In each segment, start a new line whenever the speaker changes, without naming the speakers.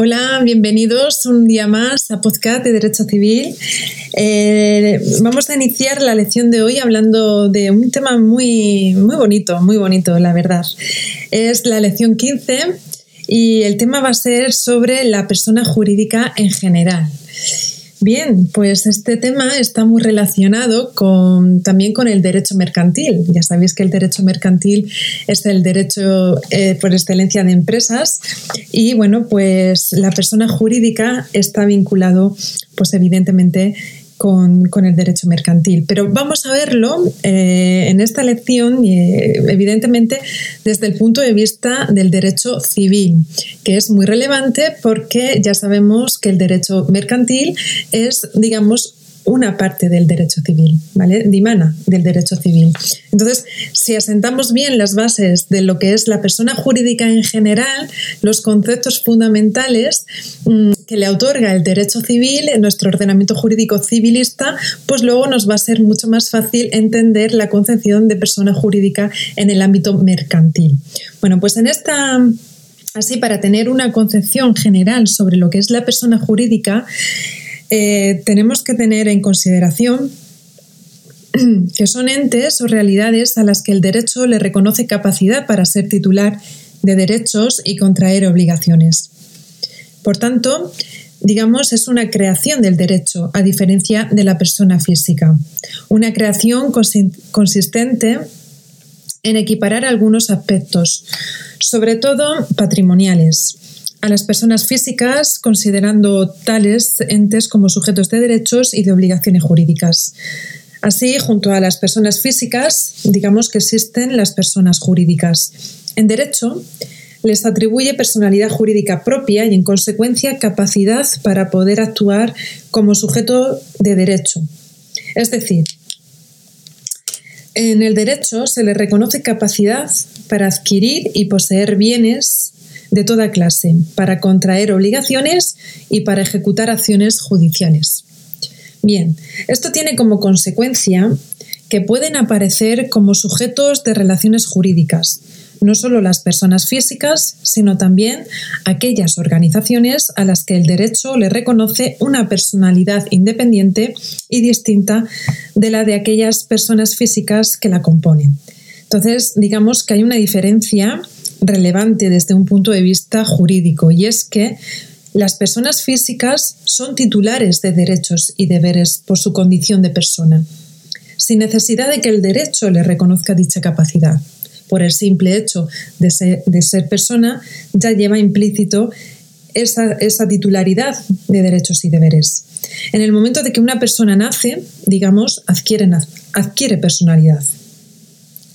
Hola, bienvenidos un día más a Podcast de Derecho Civil. Eh, vamos a iniciar la lección de hoy hablando de un tema muy, muy bonito, muy bonito, la verdad. Es la lección 15 y el tema va a ser sobre la persona jurídica en general. Bien, pues este tema está muy relacionado con, también con el derecho mercantil. Ya sabéis que el derecho mercantil es el derecho eh, por excelencia de empresas y bueno, pues la persona jurídica está vinculado pues evidentemente con, el derecho mercantil. Pero vamos a verlo eh, en esta lección, eh, evidentemente, desde el punto de vista del derecho civil, que es muy relevante porque ya sabemos que el derecho mercantil es, digamos, una parte del derecho civil, ¿vale? Dimana del derecho civil. Entonces, si asentamos bien las bases de lo que es la persona jurídica en general, los conceptos fundamentales mm, que le otorga el derecho civil en nuestro ordenamiento jurídico civilista, pues luego nos va a ser mucho más fácil entender la concepción de persona jurídica en el ámbito mercantil. Bueno, pues en esta Así, para tener una concepción general sobre lo que es la persona jurídica, eh, tenemos que tener en consideración que son entes o realidades a las que el derecho le reconoce capacidad para ser titular de derechos y contraer obligaciones. Por tanto, digamos, es una creación del derecho, a diferencia de la persona física. Una creación consistente en equiparar algunos aspectos, sobre todo patrimoniales, a las personas físicas, considerando tales entes como sujetos de derechos y de obligaciones jurídicas. Así, junto a las personas físicas, digamos que existen las personas jurídicas. En derecho, les atribuye personalidad jurídica propia y, en consecuencia, capacidad para poder actuar como sujeto de derecho. Es decir, en el derecho se le reconoce capacidad para adquirir y poseer bienes de toda clase para contraer obligaciones y para ejecutar acciones judiciales. Bien, esto tiene como consecuencia que pueden aparecer como sujetos de relaciones jurídicas, no solo las personas físicas, sino también aquellas organizaciones a las que el derecho le reconoce una personalidad independiente y distinta de la de aquellas personas físicas que la componen. Entonces, digamos que hay una diferencia relevante desde un punto de vista jurídico y es que las personas físicas son titulares de derechos y deberes por su condición de persona, sin necesidad de que el derecho le reconozca dicha capacidad. Por el simple hecho de ser, persona ya lleva implícito esa, esa, titularidad de derechos y deberes. En el momento de que una persona nace, digamos, adquiere, adquiere personalidad.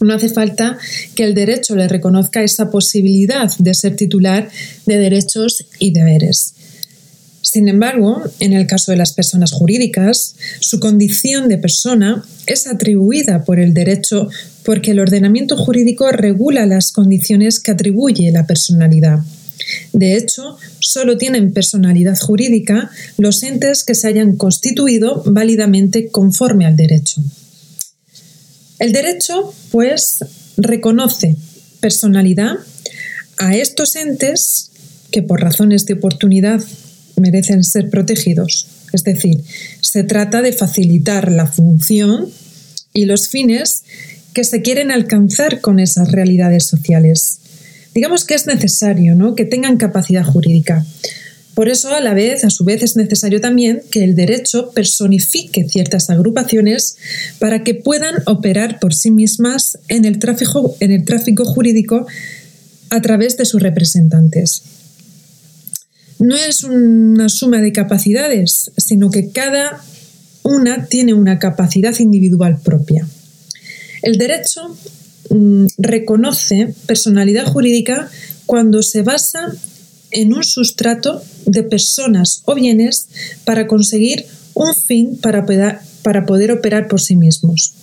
No hace falta que el derecho le reconozca esa posibilidad de ser titular de derechos y deberes. Sin embargo, en el caso de las personas jurídicas, su condición de persona es atribuida por el derecho porque el ordenamiento jurídico regula las condiciones que atribuye la personalidad. De hecho, solo tienen personalidad jurídica los entes que se hayan constituido válidamente conforme al derecho. El derecho, pues, reconoce personalidad a estos entes que por razones de oportunidad merecen ser protegidos. Es decir, se trata de facilitar la función y los fines que se quieren alcanzar con esas realidades sociales. Digamos que es necesario ¿no? que tengan capacidad jurídica. Por eso, a la vez, a su vez, es necesario también que el derecho personifique ciertas agrupaciones para que puedan operar por sí mismas en el tráfico, en el tráfico jurídico a través de sus representantes. No es una suma de capacidades, sino que cada una tiene una capacidad individual propia. El derecho mm, reconoce personalidad jurídica cuando se basa en un sustrato de personas o bienes para conseguir un fin para, para poder operar por sí mismos.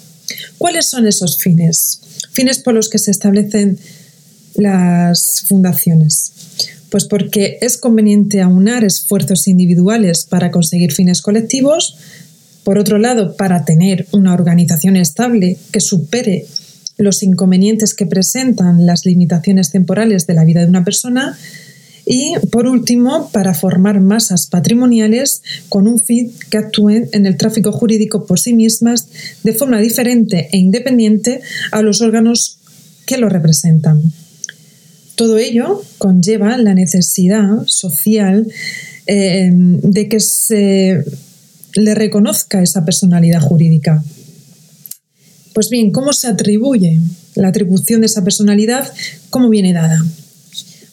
¿Cuáles son esos fines? Fines por los que se establecen las fundaciones. Pues porque es conveniente aunar esfuerzos individuales para conseguir fines colectivos, por otro lado, para tener una organización estable que supere los inconvenientes que presentan las limitaciones temporales de la vida de una persona, Y por último, para formar masas patrimoniales con un fin que actúen en el tráfico jurídico por sí mismas de forma diferente e independiente a los órganos que lo representan. Todo ello conlleva la necesidad social eh, de que se le reconozca esa personalidad jurídica. Pues bien, ¿cómo se atribuye la atribución de esa personalidad? ¿Cómo viene dada?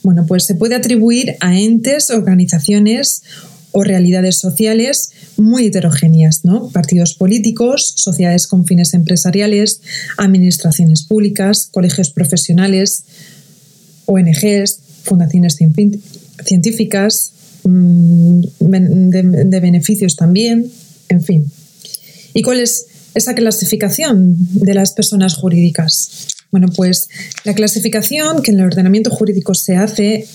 Bueno, pues se puede atribuir a entes, organizaciones o realidades sociales muy heterogéneas, ¿no? Partidos políticos, sociedades con fines empresariales, administraciones públicas, colegios profesionales, ONGs, fundaciones científicas, mm, de, beneficios también, en fin. ¿Y cuál es esa clasificación de las personas jurídicas? Bueno, pues la clasificación que en el ordenamiento jurídico se hace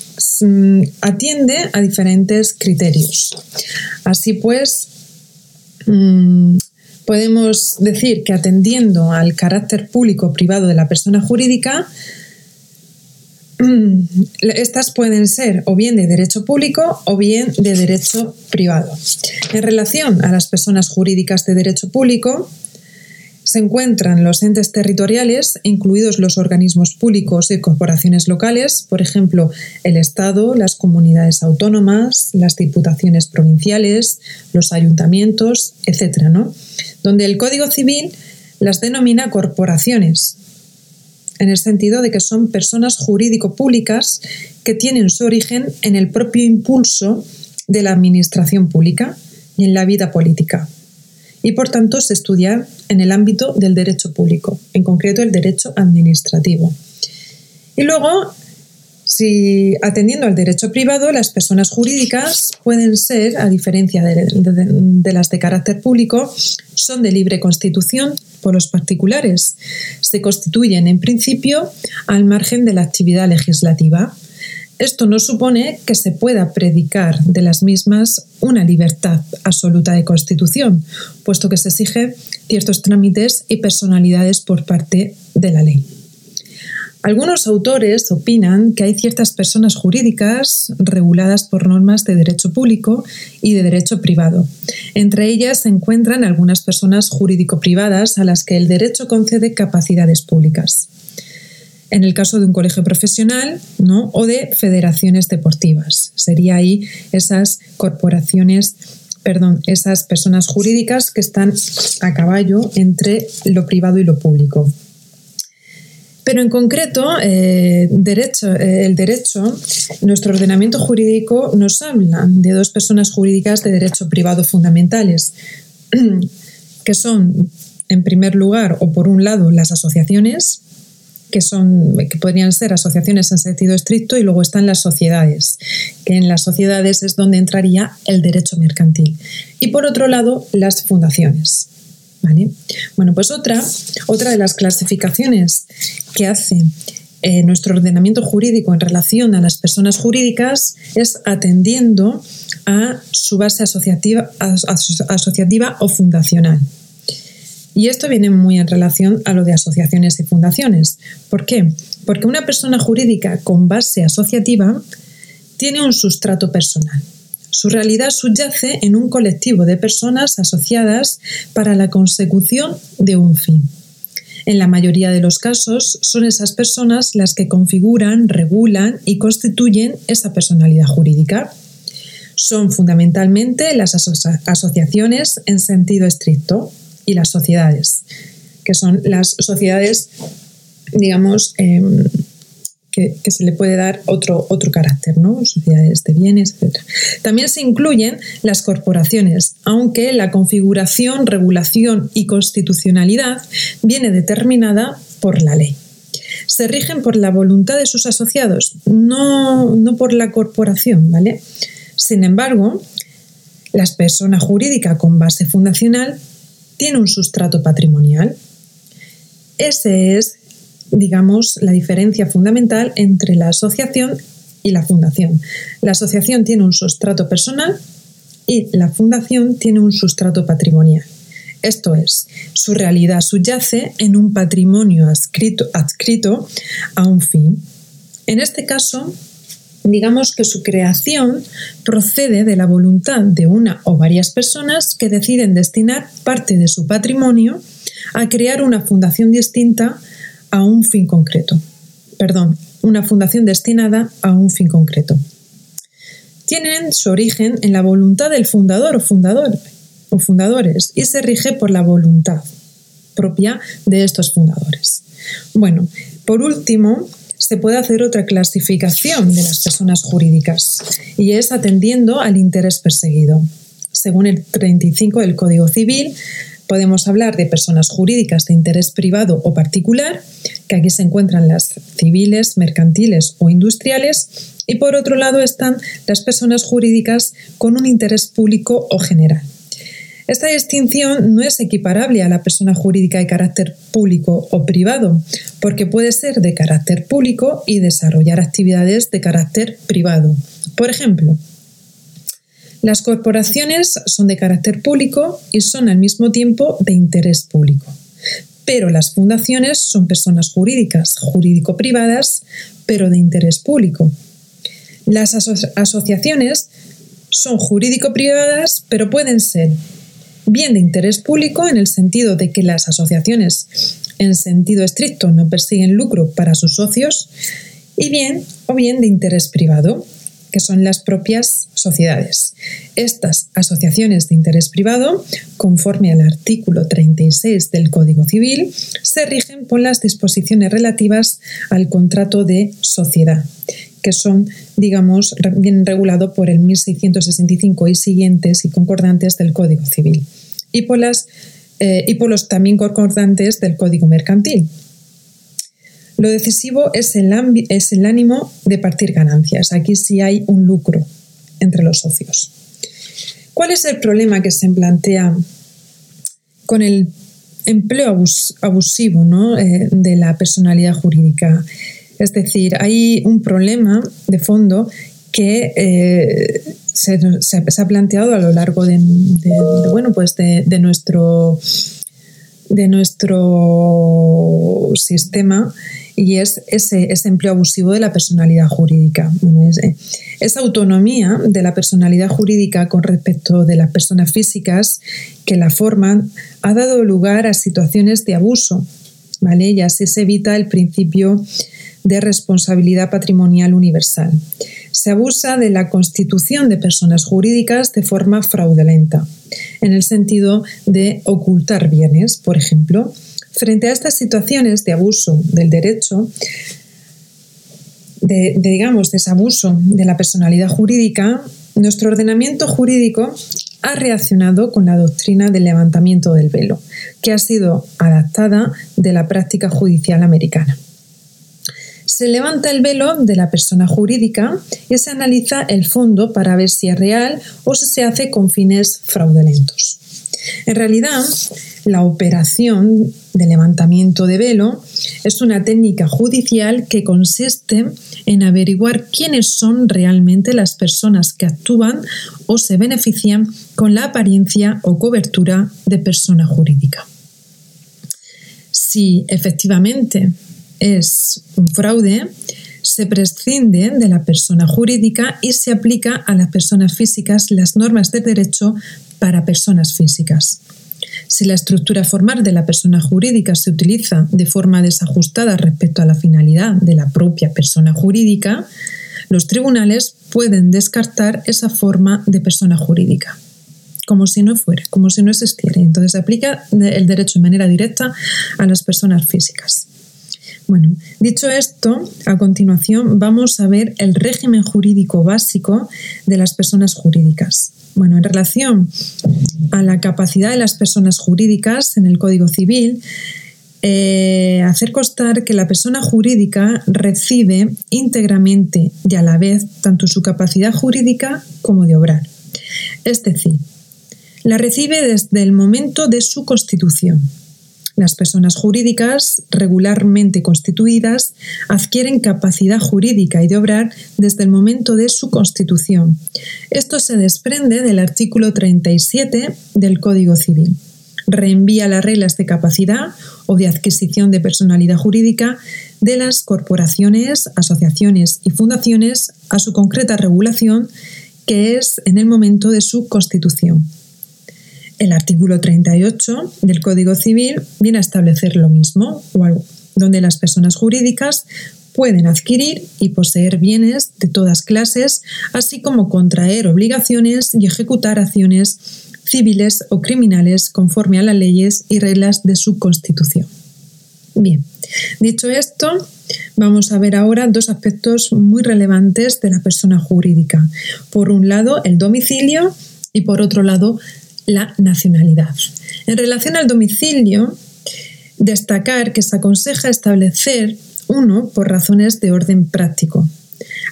mm, atiende a diferentes criterios. Así pues, mm, podemos decir que atendiendo al carácter público o privado de la persona jurídica, mm, estas pueden ser o bien de derecho público o bien de derecho privado. En relación a las personas jurídicas de derecho público, se encuentran los entes territoriales, incluidos los organismos públicos y corporaciones locales, por ejemplo, el Estado, las comunidades autónomas, las diputaciones provinciales, los ayuntamientos, etc., donde el Código Civil las denomina corporaciones, en el sentido de que son personas jurídico-públicas que tienen su origen en el propio impulso de la administración pública y en la vida política y por tanto se estudia en el ámbito del derecho público, en concreto el derecho administrativo. Y luego, si atendiendo al derecho privado, las personas jurídicas pueden ser, a diferencia de, las de carácter público, son de libre constitución por los particulares. Se constituyen en principio al margen de la actividad legislativa esto no supone que se pueda predicar de las mismas una libertad absoluta de constitución, puesto que se exige ciertos trámites y personalidades por parte de la ley. Algunos autores opinan que hay ciertas personas jurídicas reguladas por normas de derecho público y de derecho privado. Entre ellas se encuentran algunas personas jurídico-privadas a las que el derecho concede capacidades públicas en el caso de un colegio profesional ¿no? o de federaciones deportivas. Sería ahí esas corporaciones, perdón, esas personas jurídicas que están a caballo entre lo privado y lo público. Pero en concreto, eh, derecho, eh, el derecho, nuestro ordenamiento jurídico nos habla de dos personas jurídicas de derecho privado fundamentales, que son, en primer lugar, o por un lado, las asociaciones, que, son, que podrían ser asociaciones en sentido estricto, y luego están las sociedades, que en las sociedades es donde entraría el derecho mercantil. Y por otro lado, las fundaciones. ¿Vale? Bueno, pues otra, otra de las clasificaciones que hace eh, nuestro ordenamiento jurídico en relación a las personas jurídicas es atendiendo a su base asociativa, asociativa o fundacional. Y esto viene muy en relación a lo de asociaciones y fundaciones. ¿Por qué? Porque una persona jurídica con base asociativa tiene un sustrato personal. Su realidad subyace en un colectivo de personas asociadas para la consecución de un fin. En la mayoría de los casos son esas personas las que configuran, regulan y constituyen esa personalidad jurídica. Son fundamentalmente las asociaciones en sentido estricto, y las sociedades, que son las sociedades, digamos, em, que, se le puede dar otro, otro carácter, ¿no? Sociedades de bienes, etc. También se incluyen las corporaciones, aunque la configuración, regulación y constitucionalidad viene determinada por la ley. Se rigen por la voluntad de sus asociados, no, no por la corporación, ¿vale? Sin embargo, las personas jurídicas con base fundacional tiene un sustrato patrimonial. Ese es, digamos, la diferencia fundamental entre la asociación y la fundación. La asociación tiene un sustrato personal y la fundación tiene un sustrato patrimonial. Esto es, su realidad subyace en un patrimonio adscrito, adscrito a un fin. En este caso, digamos que su creación procede de la voluntad de una o varias personas que deciden destinar parte de su patrimonio a crear una fundación distinta a un fin concreto. Perdón, una fundación destinada a un fin concreto. Tienen su origen en la voluntad del fundador o fundador o fundadores y se rige por la voluntad propia de estos fundadores. Bueno, por último, se puede hacer otra clasificación de las personas jurídicas y es atendiendo al interés perseguido. Según el 35 del Código Civil, podemos hablar de personas jurídicas de interés privado o particular, que aquí se encuentran las civiles, mercantiles o industriales, y por otro lado están las personas jurídicas con un interés público o general. Esta distinción no es equiparable a la persona jurídica de carácter público o privado, porque puede ser de carácter público y desarrollar actividades de carácter privado. Por ejemplo, las corporaciones son de carácter público y son al mismo tiempo de interés público. Pero las fundaciones son personas jurídicas, jurídico-privadas, pero de interés público. Las asociaciones son jurídico-privadas, pero pueden ser bien de interés público en el sentido de que las asociaciones en sentido estricto no persiguen lucro para sus socios y bien o bien de interés privado, que son las propias sociedades. Estas asociaciones de interés privado, conforme al artículo 36 del Código Civil, se rigen por las disposiciones relativas al contrato de sociedad, que son, digamos, bien regulado por el 1665 y siguientes y concordantes del Código Civil y por, las, eh, los también concordantes del Código Mercantil. Lo decisivo es el, ánimo de partir ganancias. Aquí sí hay un lucro entre los socios. ¿Cuál es el problema que se plantea con el empleo abusivo eh, de la personalidad jurídica? Es decir, hay un problema de fondo que eh, se, ha planteado a lo largo de, bueno, pues de, nuestro, de nuestro sistema y es ese, empleo abusivo de la personalidad jurídica. Eh, esa autonomía de la personalidad jurídica con respecto de las personas físicas que la forman ha dado lugar a situaciones de abuso, ¿vale? Y así se evita el principio de responsabilidad patrimonial universal se abusa de la constitución de personas jurídicas de forma fraudulenta, en el sentido de ocultar bienes, por ejemplo. Frente a estas situaciones de abuso del derecho, de, digamos, de ese abuso de la personalidad jurídica, nuestro ordenamiento jurídico ha reaccionado con la doctrina del levantamiento del velo, que ha sido adaptada de la práctica judicial americana. Se levanta el velo de la persona jurídica y se analiza el fondo para ver si es real o si se hace con fines fraudulentos. En realidad, la operación de levantamiento de velo es una técnica judicial que consiste en averiguar quiénes son realmente las personas que actúan o se benefician con la apariencia o cobertura de persona jurídica. Si efectivamente es un fraude, se prescinde de la persona jurídica y se aplica a las personas físicas las normas de derecho para personas físicas. Si la estructura formal de la persona jurídica se utiliza de forma desajustada respecto a la finalidad de la propia persona jurídica, los tribunales pueden descartar esa forma de persona jurídica, como si no fuera, como si no existiera. Entonces se aplica el derecho de manera directa a las personas físicas. Bueno, dicho esto, a continuación vamos a ver el régimen jurídico básico de las personas jurídicas. Bueno, en relación a la capacidad de las personas jurídicas en el Código Civil, eh, hacer constar que la persona jurídica recibe íntegramente y a la vez tanto su capacidad jurídica como de obrar. Es decir, la recibe desde el momento de su constitución las personas jurídicas regularmente constituidas adquieren capacidad jurídica y de obrar desde el momento de su constitución. Esto se desprende del artículo 37 del Código Civil. reenvía las reglas de capacidad o de adquisición de personalidad jurídica de las corporaciones, asociaciones y fundaciones a su concreta regulación, que es en el momento de su constitución. El artículo 38 del Código Civil viene a establecer lo mismo, donde las personas jurídicas pueden adquirir y poseer bienes de todas clases, así como contraer obligaciones y ejecutar acciones civiles o criminales conforme a las leyes y reglas de su constitución. Bien, dicho esto, vamos a ver ahora dos aspectos muy relevantes de la persona jurídica. Por un lado, el domicilio y por otro lado, la nacionalidad. En relación al domicilio, destacar que se aconseja establecer uno por razones de orden práctico.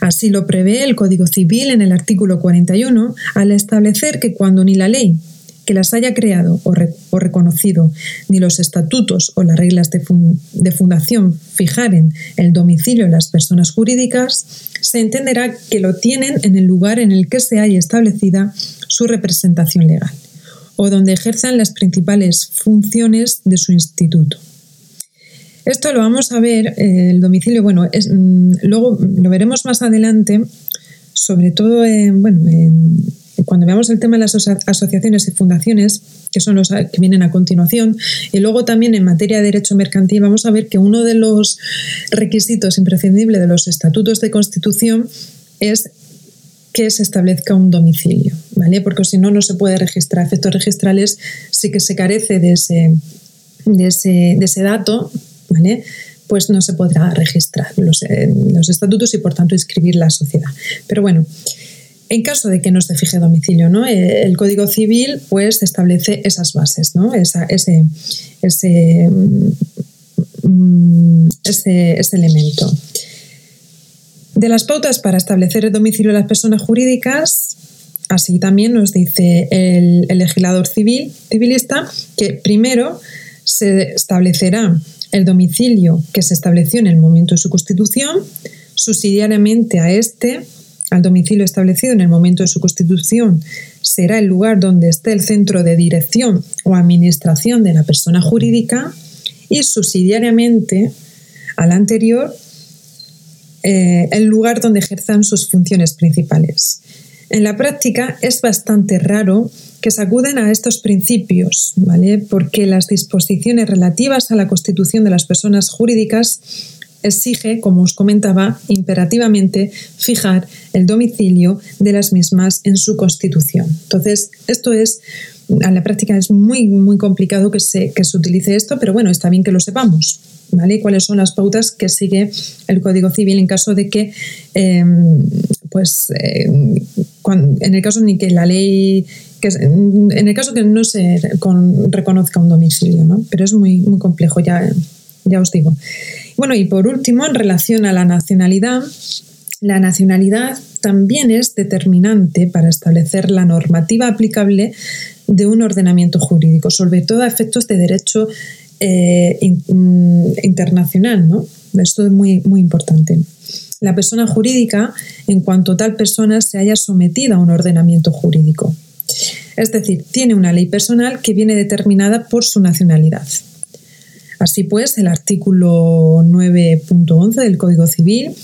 Así lo prevé el Código Civil en el artículo 41 al establecer que cuando ni la ley que las haya creado o, reconocido, ni los estatutos o las reglas de, de fundación fijaren el domicilio de las personas jurídicas, se entenderá que lo tienen en el lugar en el que se haya establecida su representación legal o donde ejerzan las principales funciones de su instituto. Esto lo vamos a ver, eh, el domicilio, bueno, mm, luego lo veremos más adelante, sobre todo bueno, cuando veamos el tema de las asociaciones y fundaciones, que son los que vienen a continuación, y luego también en materia de derecho mercantil vamos a ver que uno de los requisitos imprescindibles de los estatutos de constitución es que se establezca un domicilio, ¿vale? Porque si no, no se puede registrar. Efectos registrales sí que se carece de ese, de ese, dato, ¿vale? Pues no se podrá registrar los, eh, los estatutos y por tanto inscribir la sociedad. Pero bueno, en caso de que no se fije domicilio, ¿no? Eh, el Código Civil pues establece esas bases, ¿no? ese, ese, mm, ese, ese elemento. De las pautas para establecer el domicilio de las personas jurídicas, así también nos dice el, legislador civil, civilista, que primero se establecerá el domicilio que se estableció en el momento de su constitución, subsidiariamente a este, al domicilio establecido en el momento de su constitución, será el lugar donde esté el centro de dirección o administración de la persona jurídica y subsidiariamente al anterior eh, el lugar donde ejerzan sus funciones principales. En la práctica es bastante raro que se acuden a estos principios, ¿vale? Porque las disposiciones relativas a la constitución de las personas jurídicas exige, como os comentaba, imperativamente fijar el domicilio de las mismas en su constitución. Entonces, esto es, a la práctica es muy, muy complicado que se, que se utilice esto, pero bueno, está bien que lo sepamos. ¿vale? cuáles son las pautas que sigue el Código Civil en caso de que, em, pues, em, en el caso ni que la ley, que, en el caso que no se reconozca un domicilio, ¿no? Pero es muy, muy complejo, ya, ya os digo. Bueno, y por último, en relación a la nacionalidad, la nacionalidad también es determinante para establecer la normativa aplicable de un ordenamiento jurídico, sobre todo a efectos de derecho eh, mm, internacional, ¿no? Esto es muy, muy importante. La persona jurídica, en cuanto tal persona se haya sometida a un ordenamiento jurídico. Es decir, tiene una ley personal que viene determinada por su nacionalidad. Así pues, el artículo 9.11 del Código Civil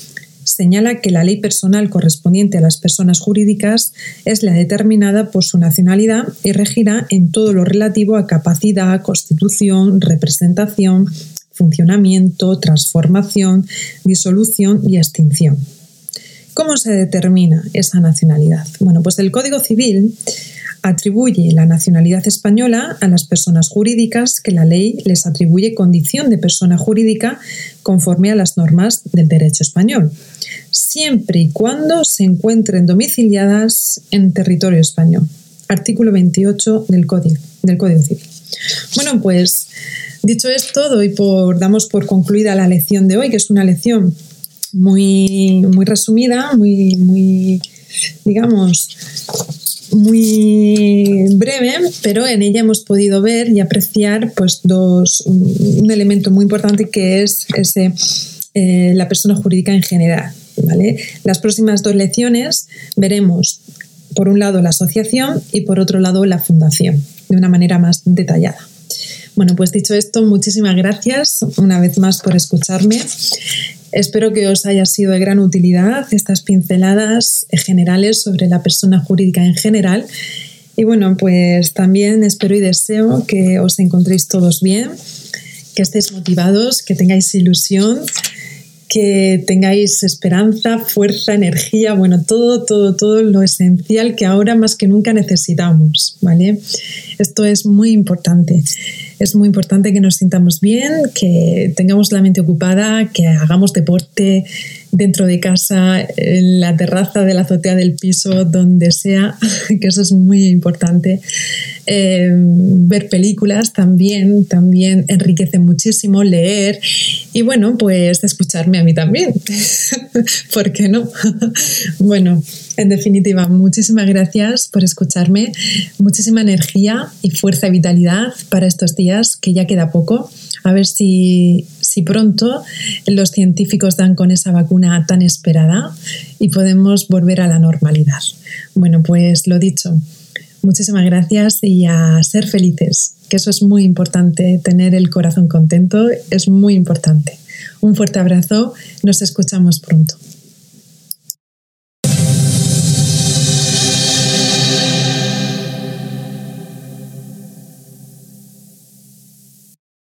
señala que la ley personal correspondiente a las personas jurídicas es la determinada por su nacionalidad y regirá en todo lo relativo a capacidad, constitución, representación, funcionamiento, transformación, disolución y extinción. ¿Cómo se determina esa nacionalidad? Bueno, pues el Código Civil atribuye la nacionalidad española a las personas jurídicas que la ley les atribuye condición de persona jurídica conforme a las normas del derecho español, siempre y cuando se encuentren domiciliadas en territorio español. Artículo 28 del Código, del Código Civil. Bueno, pues dicho esto, doy por, damos por concluida la lección de hoy, que es una lección muy, muy resumida, muy, muy digamos, muy breve, pero en ella hemos podido ver y apreciar pues, dos, un elemento muy importante que es ese, eh, la persona jurídica en general. ¿Vale? Las próximas dos lecciones veremos, por un lado, la asociación y por otro lado, la fundación, de una manera más detallada. Bueno, pues dicho esto, muchísimas gracias una vez más por escucharme. Espero que os haya sido de gran utilidad estas pinceladas generales sobre la persona jurídica en general. Y bueno, pues también espero y deseo que os encontréis todos bien, que estéis motivados, que tengáis ilusión, que tengáis esperanza, fuerza, energía, bueno, todo, todo, todo lo esencial que ahora más que nunca necesitamos, ¿vale? Esto es muy importante. Es muy importante que nos sintamos bien, que tengamos la mente ocupada, que hagamos deporte dentro de casa, en la terraza de la azotea del piso, donde sea, que eso es muy importante. Eh, ver películas también, también enriquece muchísimo, leer y bueno, pues escucharme a mí también. ¿Por qué no? bueno, en definitiva, muchísimas gracias por escucharme, muchísima energía y fuerza y vitalidad para estos días, que ya queda poco. A ver si, si pronto los científicos dan con esa vacuna tan esperada y podemos volver a la normalidad. Bueno, pues lo dicho, muchísimas gracias y a ser felices, que eso es muy importante, tener el corazón contento es muy importante. Un fuerte abrazo, nos escuchamos pronto.